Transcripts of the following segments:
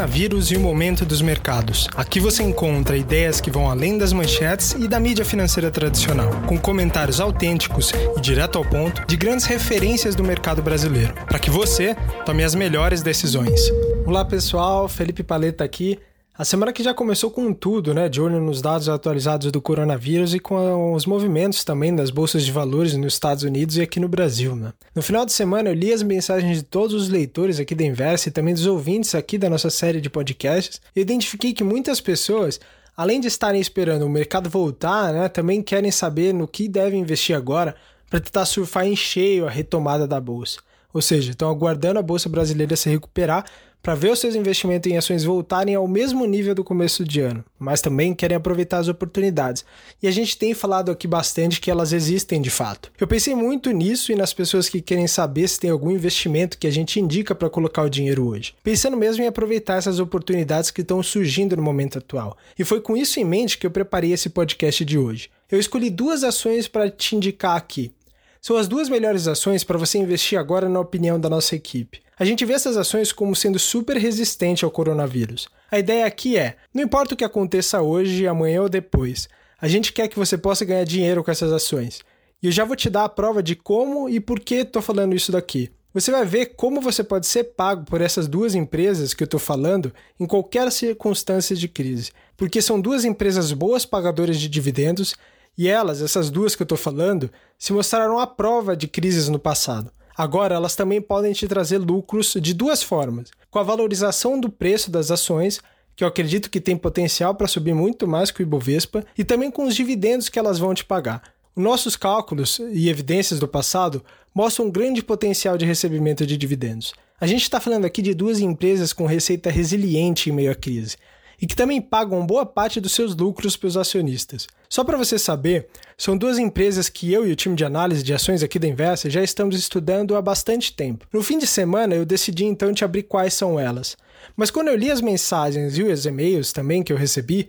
coronavírus e o momento dos mercados. Aqui você encontra ideias que vão além das manchetes e da mídia financeira tradicional, com comentários autênticos e direto ao ponto de grandes referências do mercado brasileiro, para que você tome as melhores decisões. Olá pessoal, Felipe Paleta aqui. A semana que já começou com tudo, né? De olho nos dados atualizados do coronavírus e com os movimentos também das bolsas de valores nos Estados Unidos e aqui no Brasil, né? No final de semana eu li as mensagens de todos os leitores aqui da Inversa e também dos ouvintes aqui da nossa série de podcasts e identifiquei que muitas pessoas além de estarem esperando o mercado voltar, né, também querem saber no que devem investir agora para tentar surfar em cheio a retomada da bolsa. Ou seja, estão aguardando a bolsa brasileira se recuperar para ver os seus investimentos em ações voltarem ao mesmo nível do começo de ano, mas também querem aproveitar as oportunidades. E a gente tem falado aqui bastante que elas existem de fato. Eu pensei muito nisso e nas pessoas que querem saber se tem algum investimento que a gente indica para colocar o dinheiro hoje, pensando mesmo em aproveitar essas oportunidades que estão surgindo no momento atual. E foi com isso em mente que eu preparei esse podcast de hoje. Eu escolhi duas ações para te indicar aqui. São as duas melhores ações para você investir agora, na opinião da nossa equipe. A gente vê essas ações como sendo super resistente ao coronavírus. A ideia aqui é: não importa o que aconteça hoje, amanhã ou depois, a gente quer que você possa ganhar dinheiro com essas ações. E eu já vou te dar a prova de como e por que estou falando isso daqui. Você vai ver como você pode ser pago por essas duas empresas que eu estou falando em qualquer circunstância de crise, porque são duas empresas boas pagadoras de dividendos e elas, essas duas que eu estou falando, se mostraram a prova de crises no passado. Agora, elas também podem te trazer lucros de duas formas: com a valorização do preço das ações, que eu acredito que tem potencial para subir muito mais que o Ibovespa, e também com os dividendos que elas vão te pagar. Nossos cálculos e evidências do passado mostram um grande potencial de recebimento de dividendos. A gente está falando aqui de duas empresas com receita resiliente em meio à crise e que também pagam boa parte dos seus lucros para os acionistas. Só para você saber, são duas empresas que eu e o time de análise de ações aqui da Investa já estamos estudando há bastante tempo. No fim de semana, eu decidi então te abrir quais são elas. Mas quando eu li as mensagens e os e-mails também que eu recebi,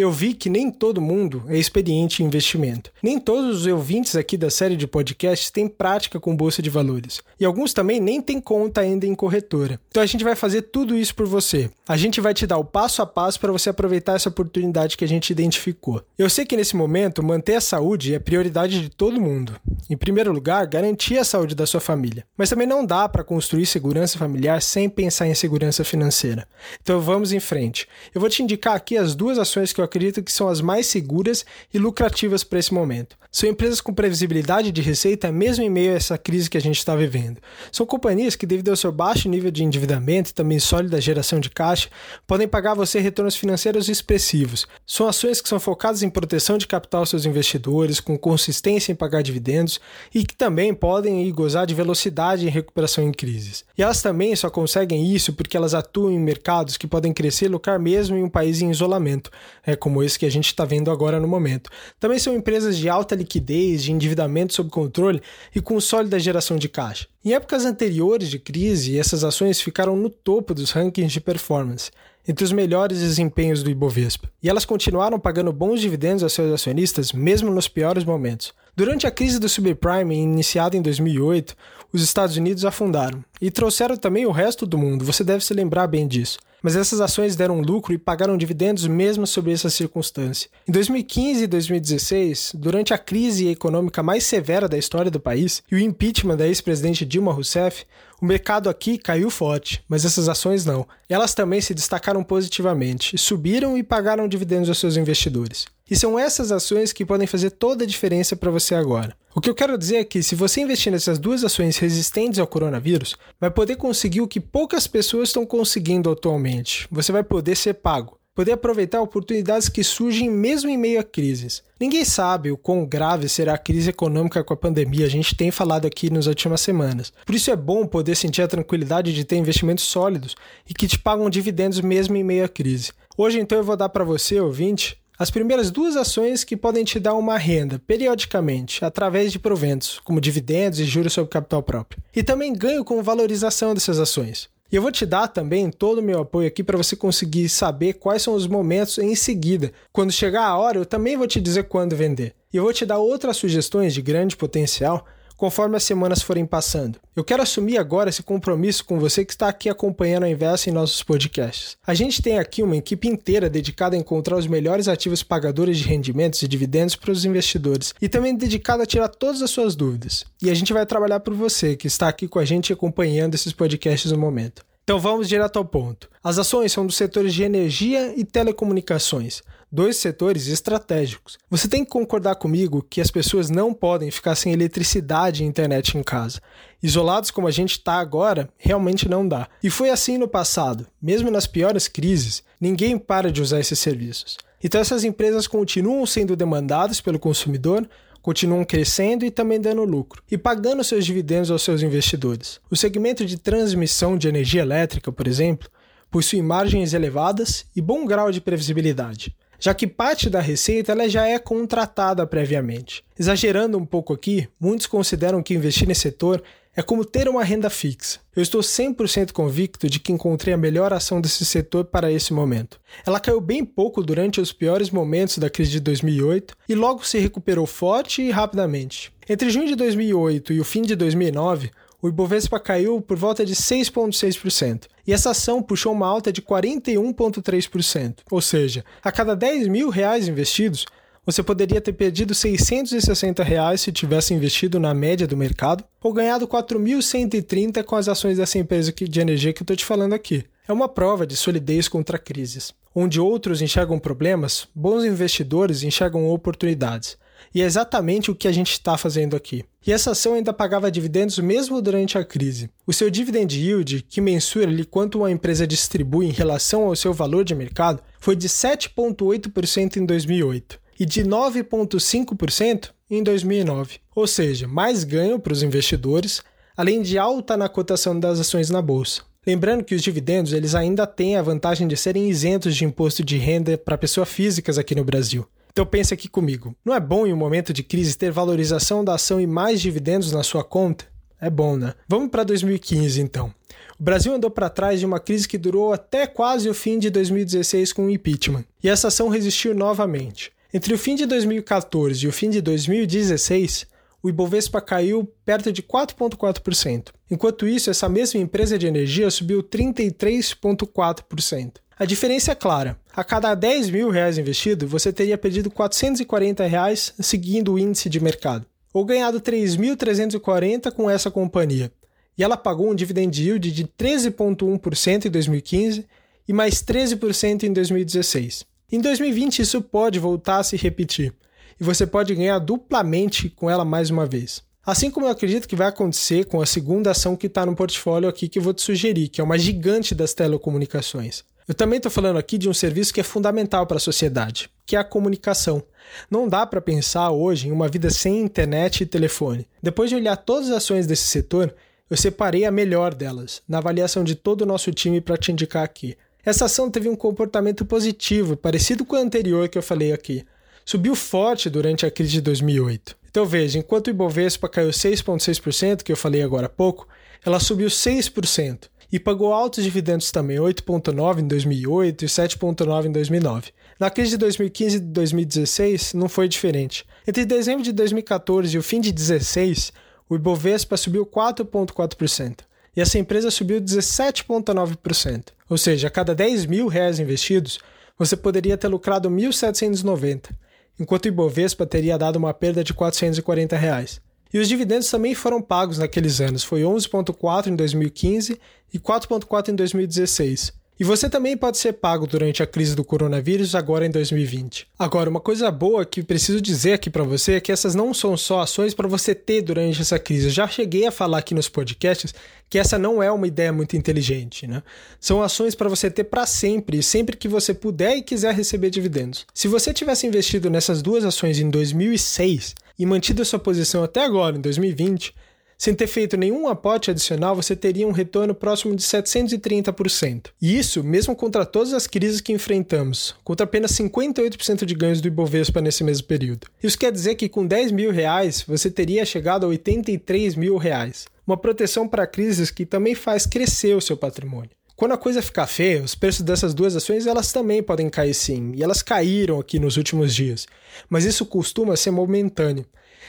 eu vi que nem todo mundo é experiente em investimento. Nem todos os ouvintes aqui da série de podcasts têm prática com bolsa de valores. E alguns também nem têm conta ainda em corretora. Então a gente vai fazer tudo isso por você. A gente vai te dar o passo a passo para você aproveitar essa oportunidade que a gente identificou. Eu sei que nesse momento manter a saúde é prioridade de todo mundo. Em primeiro lugar, garantir a saúde da sua família. Mas também não dá para construir segurança familiar sem pensar em segurança financeira. Então vamos em frente. Eu vou te indicar aqui as duas ações que eu acredito que são as mais seguras e lucrativas para esse momento. São empresas com previsibilidade de receita mesmo em meio a essa crise que a gente está vivendo. São companhias que, devido ao seu baixo nível de endividamento e também sólida geração de caixa, podem pagar você retornos financeiros expressivos. São ações que são focadas em proteção de capital aos seus investidores, com consistência em pagar dividendos e que também podem gozar de velocidade em recuperação em crises. E elas também só conseguem isso porque elas atuam em mercados que podem crescer e lucrar mesmo em um país em isolamento, é como esse que a gente está vendo agora no momento. Também são empresas de alta liquidez, de endividamento sob controle e com sólida geração de caixa. Em épocas anteriores de crise, essas ações ficaram no topo dos rankings de performance, entre os melhores desempenhos do Ibovespa, e elas continuaram pagando bons dividendos aos seus acionistas mesmo nos piores momentos. Durante a crise do subprime iniciada em 2008, os Estados Unidos afundaram e trouxeram também o resto do mundo, você deve se lembrar bem disso mas essas ações deram lucro e pagaram dividendos mesmo sob essa circunstância. Em 2015 e 2016, durante a crise econômica mais severa da história do país e o impeachment da ex-presidente Dilma Rousseff, o mercado aqui caiu forte, mas essas ações não. Elas também se destacaram positivamente, subiram e pagaram dividendos aos seus investidores. E são essas ações que podem fazer toda a diferença para você agora. O que eu quero dizer é que, se você investir nessas duas ações resistentes ao coronavírus, vai poder conseguir o que poucas pessoas estão conseguindo atualmente. Você vai poder ser pago poder aproveitar oportunidades que surgem mesmo em meio a crises. Ninguém sabe o quão grave será a crise econômica com a pandemia, a gente tem falado aqui nas últimas semanas. Por isso é bom poder sentir a tranquilidade de ter investimentos sólidos e que te pagam dividendos mesmo em meio à crise. Hoje então eu vou dar para você, ouvinte, as primeiras duas ações que podem te dar uma renda periodicamente através de proventos, como dividendos e juros sobre capital próprio. E também ganho com valorização dessas ações. E eu vou te dar também todo o meu apoio aqui para você conseguir saber quais são os momentos em seguida. Quando chegar a hora, eu também vou te dizer quando vender. E eu vou te dar outras sugestões de grande potencial conforme as semanas forem passando. Eu quero assumir agora esse compromisso com você que está aqui acompanhando a Invest em nossos podcasts. A gente tem aqui uma equipe inteira dedicada a encontrar os melhores ativos pagadores de rendimentos e dividendos para os investidores e também dedicada a tirar todas as suas dúvidas. E a gente vai trabalhar por você que está aqui com a gente acompanhando esses podcasts no momento. Então vamos direto ao ponto. As ações são dos setores de energia e telecomunicações dois setores estratégicos. Você tem que concordar comigo que as pessoas não podem ficar sem eletricidade e internet em casa. Isolados como a gente está agora, realmente não dá. E foi assim no passado. Mesmo nas piores crises, ninguém para de usar esses serviços. Então essas empresas continuam sendo demandadas pelo consumidor, continuam crescendo e também dando lucro, e pagando seus dividendos aos seus investidores. O segmento de transmissão de energia elétrica, por exemplo, possui margens elevadas e bom grau de previsibilidade já que parte da receita ela já é contratada previamente. Exagerando um pouco aqui, muitos consideram que investir nesse setor é como ter uma renda fixa. Eu estou 100% convicto de que encontrei a melhor ação desse setor para esse momento. Ela caiu bem pouco durante os piores momentos da crise de 2008 e logo se recuperou forte e rapidamente. Entre junho de 2008 e o fim de 2009, o Ibovespa caiu por volta de 6,6%, e essa ação puxou uma alta de 41,3%. Ou seja, a cada 10 mil reais investidos, você poderia ter perdido 660 reais se tivesse investido na média do mercado, ou ganhado 4.130 com as ações dessa empresa de energia que eu estou te falando aqui. É uma prova de solidez contra crises. Onde outros enxergam problemas, bons investidores enxergam oportunidades. E é exatamente o que a gente está fazendo aqui. E essa ação ainda pagava dividendos mesmo durante a crise. O seu dividend yield, que mensura quanto uma empresa distribui em relação ao seu valor de mercado, foi de 7,8% em 2008 e de 9,5% em 2009. Ou seja, mais ganho para os investidores, além de alta na cotação das ações na bolsa. Lembrando que os dividendos eles ainda têm a vantagem de serem isentos de imposto de renda para pessoas físicas aqui no Brasil. Então pense aqui comigo. Não é bom em um momento de crise ter valorização da ação e mais dividendos na sua conta? É bom, né? Vamos para 2015 então. O Brasil andou para trás de uma crise que durou até quase o fim de 2016 com o impeachment, e essa ação resistiu novamente. Entre o fim de 2014 e o fim de 2016, o Ibovespa caiu perto de 4,4%. Enquanto isso, essa mesma empresa de energia subiu 33,4%. A diferença é clara. A cada 10 mil reais investido, você teria perdido 440 reais seguindo o índice de mercado, ou ganhado 3.340 com essa companhia. E ela pagou um dividend yield de 13,1% em 2015 e mais 13% em 2016. Em 2020, isso pode voltar a se repetir, e você pode ganhar duplamente com ela mais uma vez. Assim como eu acredito que vai acontecer com a segunda ação que está no portfólio aqui que eu vou te sugerir, que é uma gigante das telecomunicações. Eu também estou falando aqui de um serviço que é fundamental para a sociedade, que é a comunicação. Não dá para pensar hoje em uma vida sem internet e telefone. Depois de olhar todas as ações desse setor, eu separei a melhor delas, na avaliação de todo o nosso time para te indicar aqui. Essa ação teve um comportamento positivo, parecido com a anterior que eu falei aqui. Subiu forte durante a crise de 2008. Então veja, enquanto o Ibovespa caiu 6,6%, que eu falei agora há pouco, ela subiu 6% e pagou altos dividendos também, 8,9 em 2008 e 7,9 em 2009. Na crise de 2015 e 2016 não foi diferente. Entre dezembro de 2014 e o fim de 2016, o Ibovespa subiu 4,4% e essa empresa subiu 17,9%. Ou seja, a cada 10 mil reais investidos, você poderia ter lucrado 1.790, enquanto o Ibovespa teria dado uma perda de 440 reais. E os dividendos também foram pagos naqueles anos, foi 11,4 em 2015 e 4,4 em 2016. E você também pode ser pago durante a crise do coronavírus agora em 2020. Agora, uma coisa boa que preciso dizer aqui para você é que essas não são só ações para você ter durante essa crise. Eu já cheguei a falar aqui nos podcasts que essa não é uma ideia muito inteligente, né? São ações para você ter para sempre, sempre que você puder e quiser receber dividendos. Se você tivesse investido nessas duas ações em 2006 e mantido a sua posição até agora, em 2020, sem ter feito nenhum aporte adicional, você teria um retorno próximo de 730%. E isso, mesmo contra todas as crises que enfrentamos, contra apenas 58% de ganhos do Ibovespa nesse mesmo período. Isso quer dizer que com 10 mil reais, você teria chegado a 83 mil reais. Uma proteção para crises que também faz crescer o seu patrimônio. Quando a coisa ficar feia, os preços dessas duas ações elas também podem cair sim, e elas caíram aqui nos últimos dias. Mas isso costuma ser momentâneo.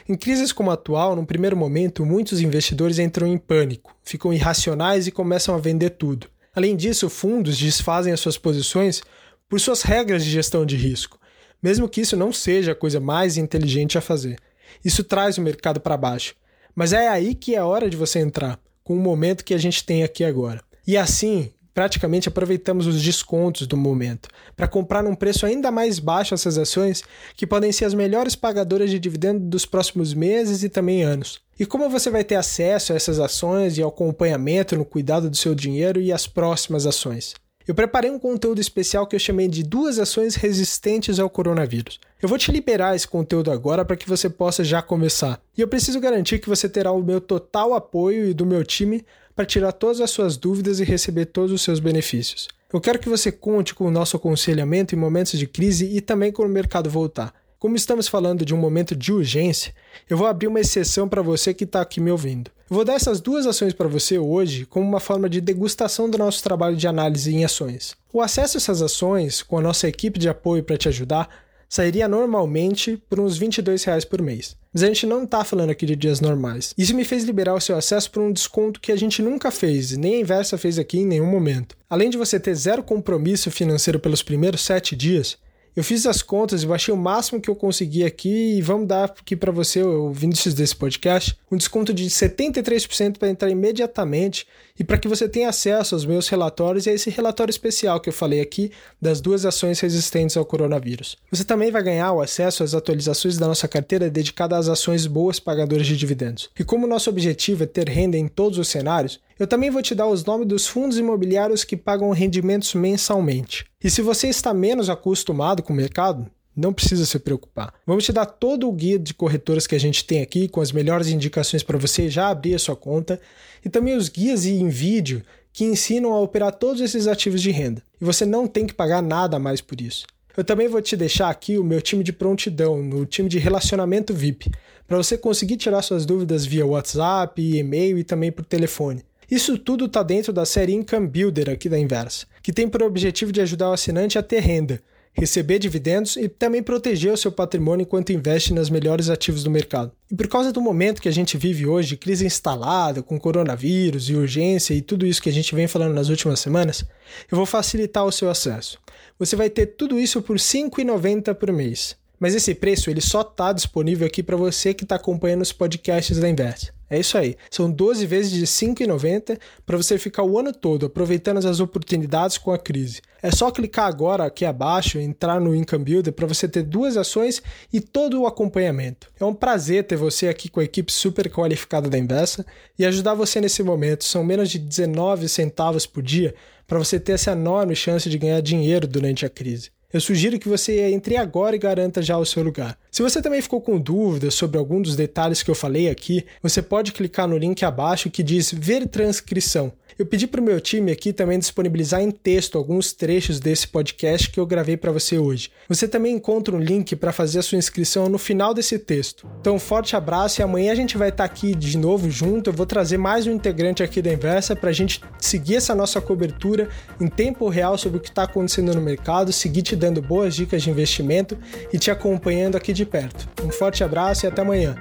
Em crises como a atual, num primeiro momento, muitos investidores entram em pânico, ficam irracionais e começam a vender tudo. Além disso, fundos desfazem as suas posições por suas regras de gestão de risco, mesmo que isso não seja a coisa mais inteligente a fazer. Isso traz o mercado para baixo. Mas é aí que é hora de você entrar, com o momento que a gente tem aqui agora. E assim, praticamente aproveitamos os descontos do momento para comprar num preço ainda mais baixo essas ações que podem ser as melhores pagadoras de dividendo dos próximos meses e também anos. E como você vai ter acesso a essas ações e ao acompanhamento no cuidado do seu dinheiro e as próximas ações? Eu preparei um conteúdo especial que eu chamei de duas ações resistentes ao coronavírus. Eu vou te liberar esse conteúdo agora para que você possa já começar. E eu preciso garantir que você terá o meu total apoio e do meu time para tirar todas as suas dúvidas e receber todos os seus benefícios. Eu quero que você conte com o nosso aconselhamento em momentos de crise e também quando o mercado voltar. Como estamos falando de um momento de urgência, eu vou abrir uma exceção para você que está aqui me ouvindo. Vou dar essas duas ações para você hoje como uma forma de degustação do nosso trabalho de análise em ações. O acesso a essas ações, com a nossa equipe de apoio para te ajudar, sairia normalmente por uns 22 reais por mês. Mas a gente não está falando aqui de dias normais. Isso me fez liberar o seu acesso por um desconto que a gente nunca fez, nem a Inversa fez aqui em nenhum momento. Além de você ter zero compromisso financeiro pelos primeiros 7 dias, eu fiz as contas e baixei o máximo que eu consegui aqui e vamos dar aqui para você, ouvintes desse podcast, um desconto de 73% para entrar imediatamente e para que você tenha acesso aos meus relatórios e a esse relatório especial que eu falei aqui das duas ações resistentes ao coronavírus. Você também vai ganhar o acesso às atualizações da nossa carteira dedicada às ações boas pagadoras de dividendos. E como nosso objetivo é ter renda em todos os cenários, eu também vou te dar os nomes dos fundos imobiliários que pagam rendimentos mensalmente. E se você está menos acostumado com o mercado, não precisa se preocupar. Vamos te dar todo o guia de corretoras que a gente tem aqui, com as melhores indicações para você já abrir a sua conta, e também os guias em vídeo que ensinam a operar todos esses ativos de renda. E você não tem que pagar nada mais por isso. Eu também vou te deixar aqui o meu time de prontidão, no time de relacionamento VIP, para você conseguir tirar suas dúvidas via WhatsApp, e-mail e também por telefone. Isso tudo está dentro da série Income Builder aqui da Inversa, que tem por objetivo de ajudar o assinante a ter renda, receber dividendos e também proteger o seu patrimônio enquanto investe nos melhores ativos do mercado. E por causa do momento que a gente vive hoje, crise instalada, com coronavírus e urgência e tudo isso que a gente vem falando nas últimas semanas, eu vou facilitar o seu acesso. Você vai ter tudo isso por R$ 5,90 por mês. Mas esse preço ele só está disponível aqui para você que está acompanhando os podcasts da Invest. É isso aí. São 12 vezes de R$ 5,90 para você ficar o ano todo aproveitando as oportunidades com a crise. É só clicar agora aqui abaixo, entrar no Income Builder para você ter duas ações e todo o acompanhamento. É um prazer ter você aqui com a equipe super qualificada da Investa e ajudar você nesse momento. São menos de 19 centavos por dia para você ter essa enorme chance de ganhar dinheiro durante a crise eu sugiro que você entre agora e garanta já o seu lugar. Se você também ficou com dúvidas sobre algum dos detalhes que eu falei aqui, você pode clicar no link abaixo que diz Ver Transcrição. Eu pedi para o meu time aqui também disponibilizar em texto alguns trechos desse podcast que eu gravei para você hoje. Você também encontra um link para fazer a sua inscrição no final desse texto. Então, forte abraço e amanhã a gente vai estar tá aqui de novo junto. Eu vou trazer mais um integrante aqui da Inversa para a gente seguir essa nossa cobertura em tempo real sobre o que está acontecendo no mercado, seguir te dando boas dicas de investimento e te acompanhando aqui de perto. Um forte abraço e até amanhã.